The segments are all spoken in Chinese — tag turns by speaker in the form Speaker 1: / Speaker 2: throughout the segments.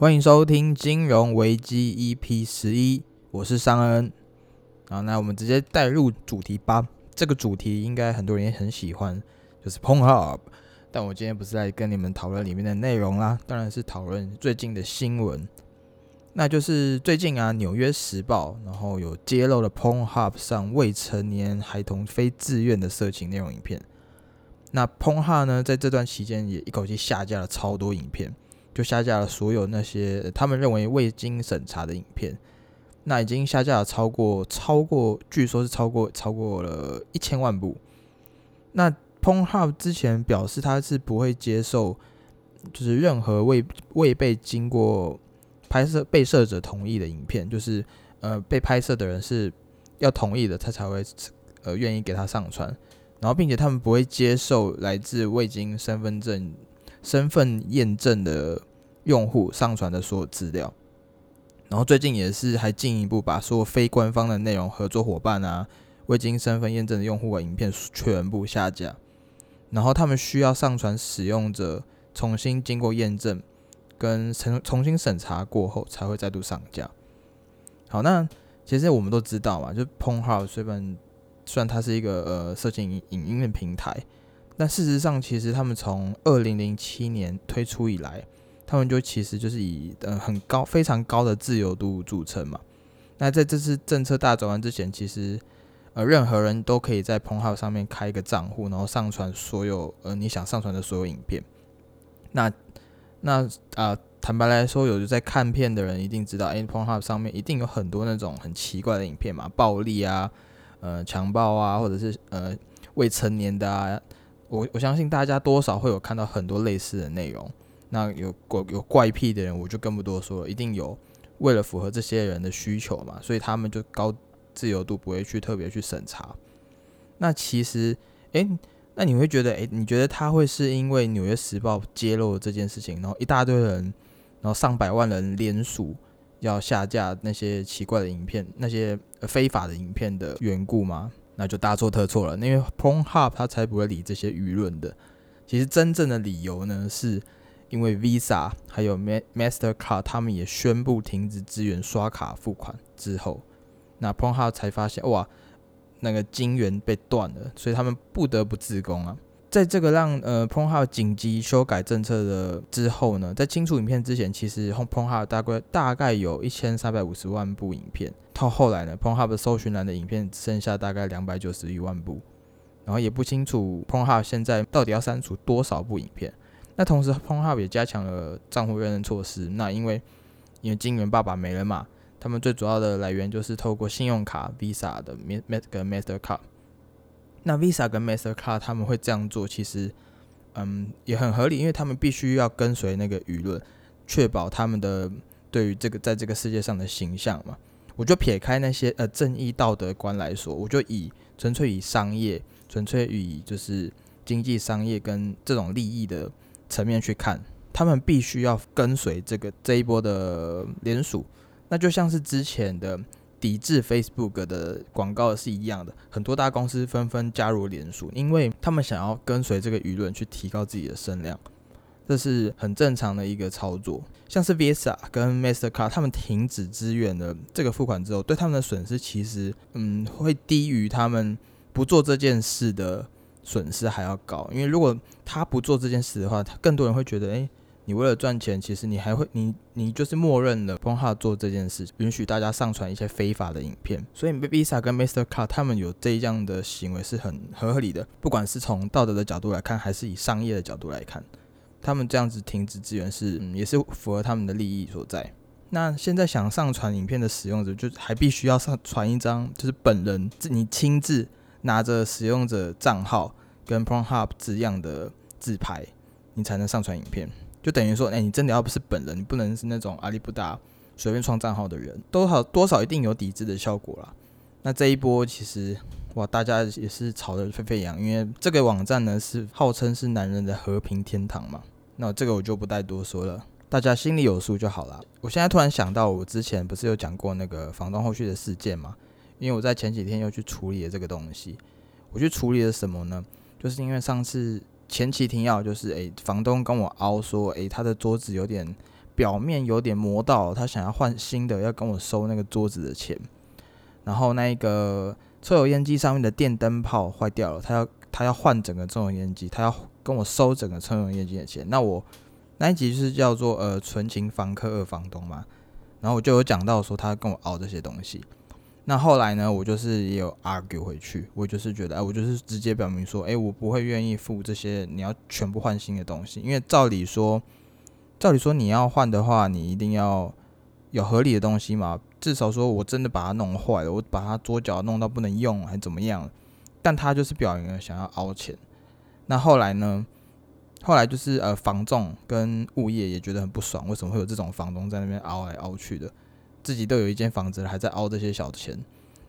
Speaker 1: 欢迎收听金融危机 EP 十一，我是尚恩。好，那我们直接带入主题吧。这个主题应该很多人也很喜欢，就是 PornHub。但我今天不是来跟你们讨论里面的内容啦，当然是讨论最近的新闻。那就是最近啊，《纽约时报》然后有揭露了 PornHub 上未成年孩童非自愿的色情内容影片。那 PornHub 呢，在这段期间也一口气下架了超多影片。就下架了所有那些他们认为未经审查的影片，那已经下架了超过超过，据说是超过超过了一千万部。那 PornHub 之前表示他是不会接受，就是任何未未被经过拍摄被摄者同意的影片，就是呃被拍摄的人是要同意的，他才会呃愿意给他上传。然后，并且他们不会接受来自未经身份证身份验证的。用户上传的所有资料，然后最近也是还进一步把所有非官方的内容、合作伙伴啊、未经身份验证的用户的影片全部下架，然后他们需要上传使用者重新经过验证跟重重新审查过后才会再度上架。好，那其实我们都知道嘛，就 PornHub 虽然虽然它是一个呃色情影影音的平台，但事实上其实他们从二零零七年推出以来。他们就其实就是以呃很高非常高的自由度著称嘛。那在这次政策大转弯之前，其实呃任何人都可以在 p o n h u b 上面开一个账户，然后上传所有呃你想上传的所有影片。那那啊坦白来说，有在看片的人一定知道，哎，彭号上面一定有很多那种很奇怪的影片嘛，暴力啊，呃强暴啊，或者是呃未成年的啊。我我相信大家多少会有看到很多类似的内容。那有怪有怪癖的人，我就更不多说了。一定有为了符合这些人的需求嘛，所以他们就高自由度，不会去特别去审查。那其实，诶，那你会觉得，诶，你觉得他会是因为《纽约时报》揭露这件事情，然后一大堆人，然后上百万人联署要下架那些奇怪的影片、那些非法的影片的缘故吗？那就大错特错了，因为 PornHub 他才不会理这些舆论的。其实真正的理由呢是。因为 Visa 还有 Mastercard 他们也宣布停止支援刷卡付款之后，那 p o n h u b 才发现哇，那个金源被断了，所以他们不得不自攻啊。在这个让呃 p o n h u b 紧急修改政策的之后呢，在清除影片之前，其实 PornHub 大概大概有一千三百五十万部影片，到后来呢，PornHub 搜寻栏的影片只剩下大概两百九十一万部，然后也不清楚 p o n h u b 现在到底要删除多少部影片。那同时 p o n h u b 也加强了账户认证措施。那因为因为金源爸爸没了嘛，他们最主要的来源就是透过信用卡 Visa 的 Mastercard。那 Visa 跟 Mastercard 他们会这样做，其实嗯也很合理，因为他们必须要跟随那个舆论，确保他们的对于这个在这个世界上的形象嘛。我就撇开那些呃正义道德观来说，我就以纯粹以商业，纯粹以就是经济商业跟这种利益的。层面去看，他们必须要跟随这个这一波的联署，那就像是之前的抵制 Facebook 的广告是一样的，很多大公司纷纷加入联署，因为他们想要跟随这个舆论去提高自己的声量，这是很正常的一个操作。像是 Visa 跟 Mastercard 他们停止支援的这个付款之后，对他们的损失其实嗯会低于他们不做这件事的。损失还要高，因为如果他不做这件事的话，他更多人会觉得，哎，你为了赚钱，其实你还会，你你就是默认了 p o n h 做这件事，允许大家上传一些非法的影片。所以 Visa 跟 Mr. Car 他们有这样的行为是很合理的，不管是从道德的角度来看，还是以商业的角度来看，他们这样子停止资源是也是符合他们的利益所在。那现在想上传影片的使用者，就还必须要上传一张，就是本人你亲自拿着使用者账号。跟 PornHub 字样的自拍，你才能上传影片。就等于说，哎，你真的要不是本人，你不能是那种阿里不达随便创账号的人，多少多少一定有抵制的效果啦。那这一波其实，哇，大家也是吵得沸沸扬，因为这个网站呢是号称是男人的和平天堂嘛。那这个我就不再多说了，大家心里有数就好了。我现在突然想到，我之前不是有讲过那个房东后续的事件嘛？因为我在前几天又去处理了这个东西，我去处理了什么呢？就是因为上次前期停药，就是诶，房东跟我凹说，诶，他的桌子有点表面有点磨到，他想要换新的，要跟我收那个桌子的钱。然后那个抽油烟机上面的电灯泡坏掉了，他要他要换整个抽油烟机，他要跟我收整个抽油烟机的钱。那我那一集就是叫做呃纯情房客二房东嘛，然后我就有讲到说他跟我熬这些东西。那后来呢，我就是也有 argue 回去，我就是觉得，哎，我就是直接表明说，哎，我不会愿意付这些你要全部换新的东西，因为照理说，照理说你要换的话，你一定要有合理的东西嘛，至少说我真的把它弄坏了，我把它桌脚弄到不能用，还怎么样？但他就是表明了想要凹钱。那后来呢？后来就是呃，房仲跟物业也觉得很不爽，为什么会有这种房东在那边凹来凹去的？自己都有一间房子了，还在凹这些小钱。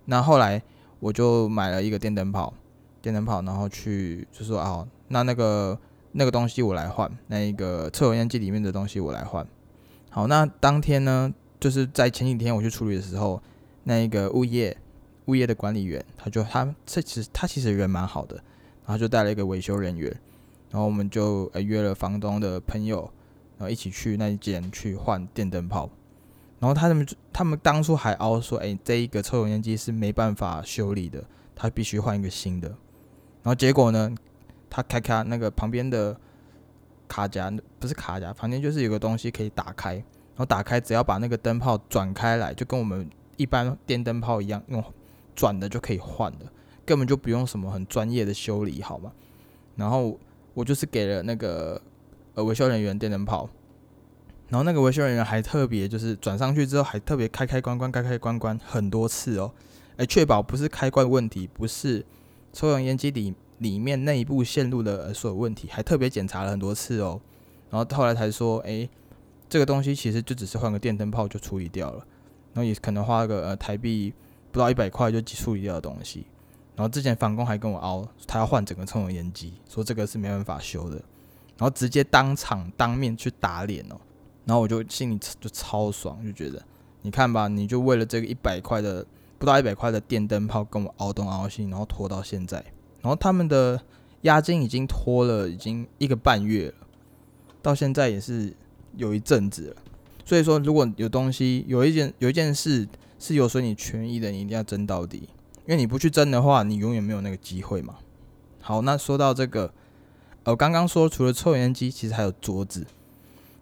Speaker 1: 那后来我就买了一个电灯泡，电灯泡，然后去就说哦，那那个那个东西我来换，那一个抽油烟机里面的东西我来换。好，那当天呢，就是在前几天我去处理的时候，那一个物业物业的管理员，他就他这其实他其实人蛮好的，然后就带了一个维修人员，然后我们就呃约了房东的朋友，然后一起去那一间去换电灯泡。然后他们他们当初还凹说，哎，这一个抽油烟机是没办法修理的，他必须换一个新的。然后结果呢，他开开那个旁边的卡夹，不是卡夹，旁边就是有个东西可以打开，然后打开只要把那个灯泡转开来，就跟我们一般电灯泡一样，用转的就可以换的，根本就不用什么很专业的修理，好吗？然后我 就是给了那个 呃维修人员电灯泡。然后那个维修人员还特别就是转上去之后还特别开开关关开开关关很多次哦，哎，确保不是开关问题，不是抽油烟机里里面内部线路的所有问题，还特别检查了很多次哦。然后后来才说，哎，这个东西其实就只是换个电灯泡就处理掉了，然后也可能花个呃台币不到一百块就处理掉的东西。然后之前房工还跟我凹，他要换整个抽油烟机，说这个是没办法修的，然后直接当场当面去打脸哦。然后我就心里就超爽，就觉得你看吧，你就为了这个一百块的不到一百块的电灯泡跟我熬东熬西，然后拖到现在，然后他们的押金已经拖了已经一个半月了，到现在也是有一阵子了。所以说，如果有东西有一件有一件事是有损你权益的，你一定要争到底，因为你不去争的话，你永远没有那个机会嘛。好，那说到这个，呃，刚刚说除了抽烟机，其实还有桌子。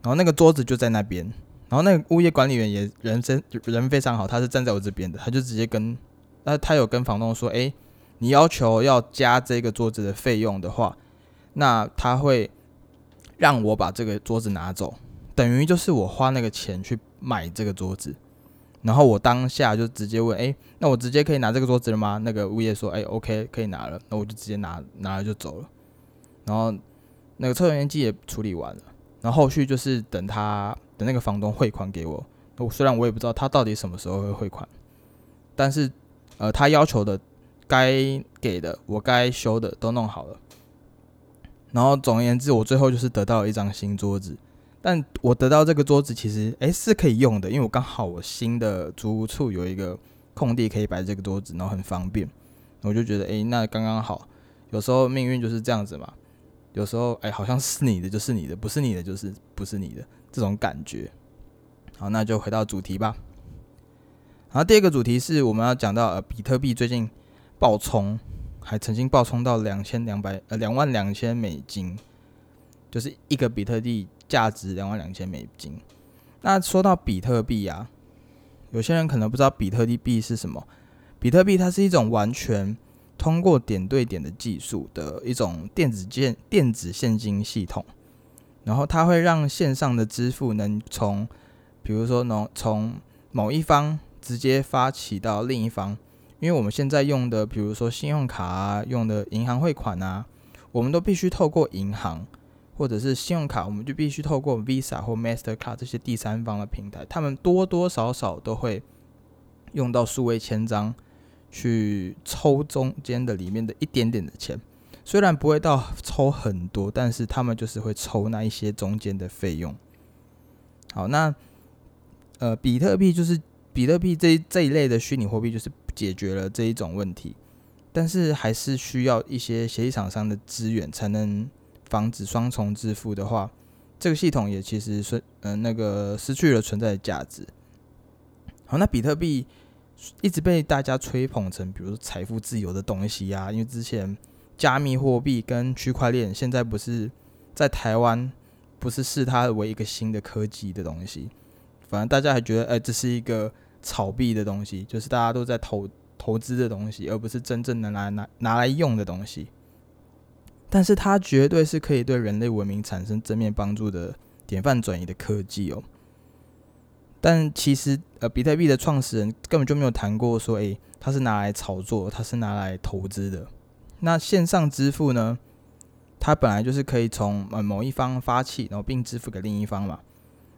Speaker 1: 然后那个桌子就在那边，然后那个物业管理员也人真人非常好，他是站在我这边的，他就直接跟，那他有跟房东说，哎，你要求要加这个桌子的费用的话，那他会让我把这个桌子拿走，等于就是我花那个钱去买这个桌子，然后我当下就直接问，哎，那我直接可以拿这个桌子了吗？那个物业说，哎，OK，可以拿了，那我就直接拿拿了就走了，然后那个抽油烟机也处理完了。然后后续就是等他等那个房东汇款给我，我虽然我也不知道他到底什么时候会汇款，但是呃他要求的该给的我该修的都弄好了，然后总而言之我最后就是得到一张新桌子，但我得到这个桌子其实诶是可以用的，因为我刚好我新的租屋处有一个空地可以摆这个桌子，然后很方便，我就觉得诶那刚刚好，有时候命运就是这样子嘛。有时候，哎，好像是你的就是你的，不是你的就是不是你的这种感觉。好，那就回到主题吧。然后第二个主题是我们要讲到，呃，比特币最近爆冲，还曾经爆冲到两千两百呃两万两千美金，就是一个比特币价值两万两千美金。那说到比特币啊，有些人可能不知道比特币是什么。比特币它是一种完全通过点对点的技术的一种电子现电子现金系统，然后它会让线上的支付能从，比如说能从某一方直接发起到另一方，因为我们现在用的，比如说信用卡啊，用的银行汇款啊，我们都必须透过银行或者是信用卡，我们就必须透过 Visa 或 Mastercard 这些第三方的平台，他们多多少少都会用到数位签章。去抽中间的里面的一点点的钱，虽然不会到抽很多，但是他们就是会抽那一些中间的费用。好，那呃，比特币就是比特币这这一类的虚拟货币，就是解决了这一种问题，但是还是需要一些协议厂商的资源，才能防止双重支付的话，这个系统也其实是嗯那个失去了存在的价值。好，那比特币一直被大家吹捧成，比如说财富自由的东西啊，因为之前加密货币跟区块链现在不是在台湾不是视它为一个新的科技的东西，反正大家还觉得哎这是一个炒币的东西，就是大家都在投投资的东西，而不是真正的拿拿拿来用的东西。但是它绝对是可以对人类文明产生正面帮助的典范转移的科技哦。但其实，呃，比特币的创始人根本就没有谈过说，诶，他是拿来炒作，他是拿来投资的。那线上支付呢？它本来就是可以从呃某一方发起，然后并支付给另一方嘛。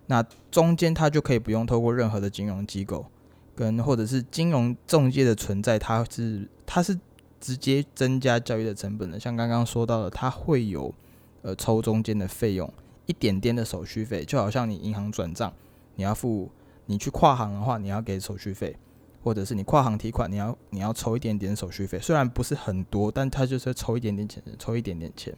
Speaker 1: 那中间它就可以不用透过任何的金融机构跟或者是金融中介的存在，它是它是。直接增加交易的成本的，像刚刚说到的，它会有呃抽中间的费用，一点点的手续费，就好像你银行转账，你要付，你去跨行的话，你要给手续费，或者是你跨行提款，你要你要抽一点点手续费，虽然不是很多，但它就是抽一点点钱，抽一点点钱。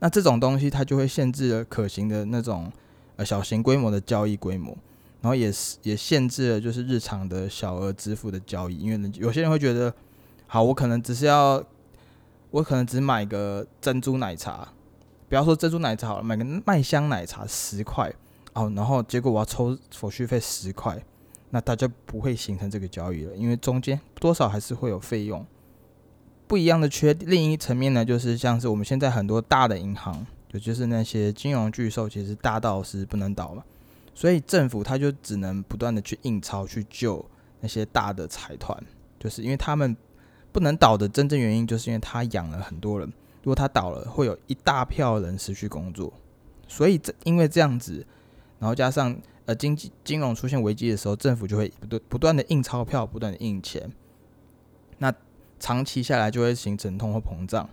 Speaker 1: 那这种东西它就会限制了可行的那种呃小型规模的交易规模，然后也是也限制了就是日常的小额支付的交易，因为有些人会觉得。好，我可能只是要，我可能只买个珍珠奶茶，不要说珍珠奶茶好了，买个麦香奶茶十块，哦，然后结果我要抽手续费十块，那大家不会形成这个交易了，因为中间多少还是会有费用。不一样的缺，另一层面呢，就是像是我们现在很多大的银行，就就是那些金融巨兽，其实大到是不能倒嘛，所以政府他就只能不断的去印钞去救那些大的财团，就是因为他们。不能倒的真正原因，就是因为他养了很多人。如果他倒了，会有一大票人失去工作。所以这因为这样子，然后加上呃经济金融出现危机的时候，政府就会不断不断的印钞票，不断的印钱。那长期下来就会形成通货膨胀，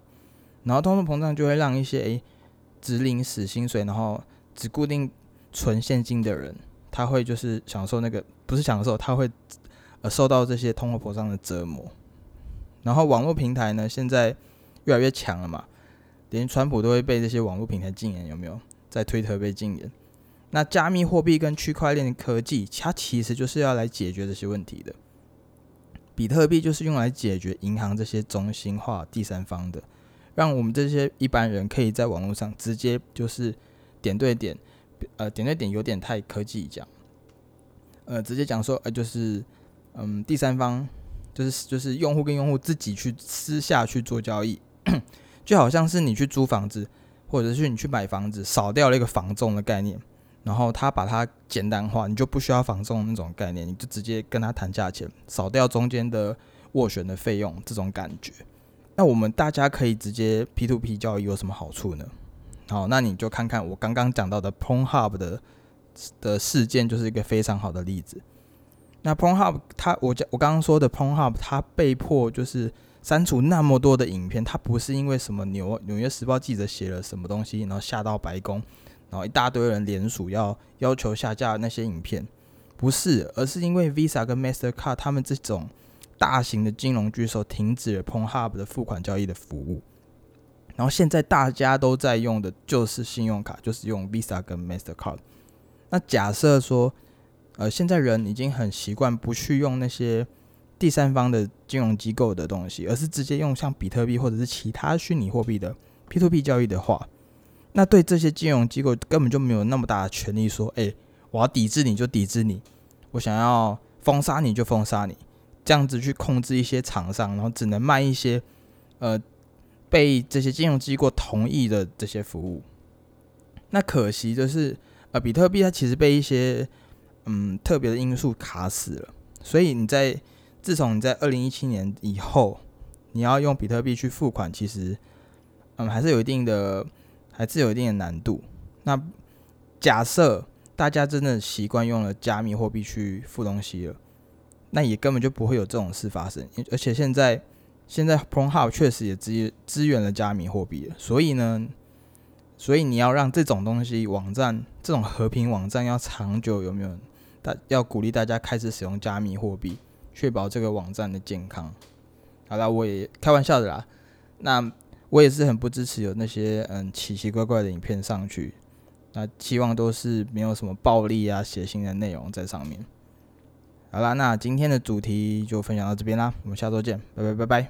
Speaker 1: 然后通货膨胀就会让一些诶只领死薪水，然后只固定存现金的人，他会就是享受那个不是享受，他会呃受到这些通货膨胀的折磨。然后网络平台呢，现在越来越强了嘛，连川普都会被这些网络平台禁言，有没有？在推特被禁言。那加密货币跟区块链科技，它其实就是要来解决这些问题的。比特币就是用来解决银行这些中心化第三方的，让我们这些一般人可以在网络上直接就是点对点，呃，点对点有点太科技讲，呃，直接讲说，呃，就是嗯，第三方。就是就是用户跟用户自己去私下去做交易，就好像是你去租房子，或者是你去买房子，少掉了一个房仲的概念，然后他把它简单化，你就不需要房仲那种概念，你就直接跟他谈价钱，少掉中间的斡旋的费用，这种感觉。那我们大家可以直接 P to P 交易有什么好处呢？好，那你就看看我刚刚讲到的 p o n Hub 的的事件，就是一个非常好的例子。那 Pornhub，它我讲我刚刚说的 Pornhub，它被迫就是删除那么多的影片，它不是因为什么纽纽约时报记者写了什么东西，然后吓到白宫，然后一大堆人联署要要求下架那些影片，不是，而是因为 Visa 跟 Mastercard 他们这种大型的金融巨兽停止了 Pon Hub 的付款交易的服务，然后现在大家都在用的就是信用卡，就是用 Visa 跟 Mastercard。那假设说。呃，现在人已经很习惯不去用那些第三方的金融机构的东西，而是直接用像比特币或者是其他虚拟货币的 P2P 交易的话，那对这些金融机构根本就没有那么大的权利说，哎，我要抵制你就抵制你，我想要封杀你就封杀你，这样子去控制一些厂商，然后只能卖一些呃被这些金融机构同意的这些服务。那可惜就是呃，比特币它其实被一些嗯，特别的因素卡死了，所以你在自从你在二零一七年以后，你要用比特币去付款，其实嗯还是有一定的，还是有一定的难度。那假设大家真的习惯用了加密货币去付东西了，那也根本就不会有这种事发生。而且现在现在 Pornhub 确实也支支援了加密货币了，所以呢。所以你要让这种东西网站，这种和平网站要长久，有没有？大要鼓励大家开始使用加密货币，确保这个网站的健康。好了，我也开玩笑的啦。那我也是很不支持有那些嗯奇奇怪怪的影片上去，那希望都是没有什么暴力啊、血腥的内容在上面。好啦，那今天的主题就分享到这边啦，我们下周见，拜拜拜拜。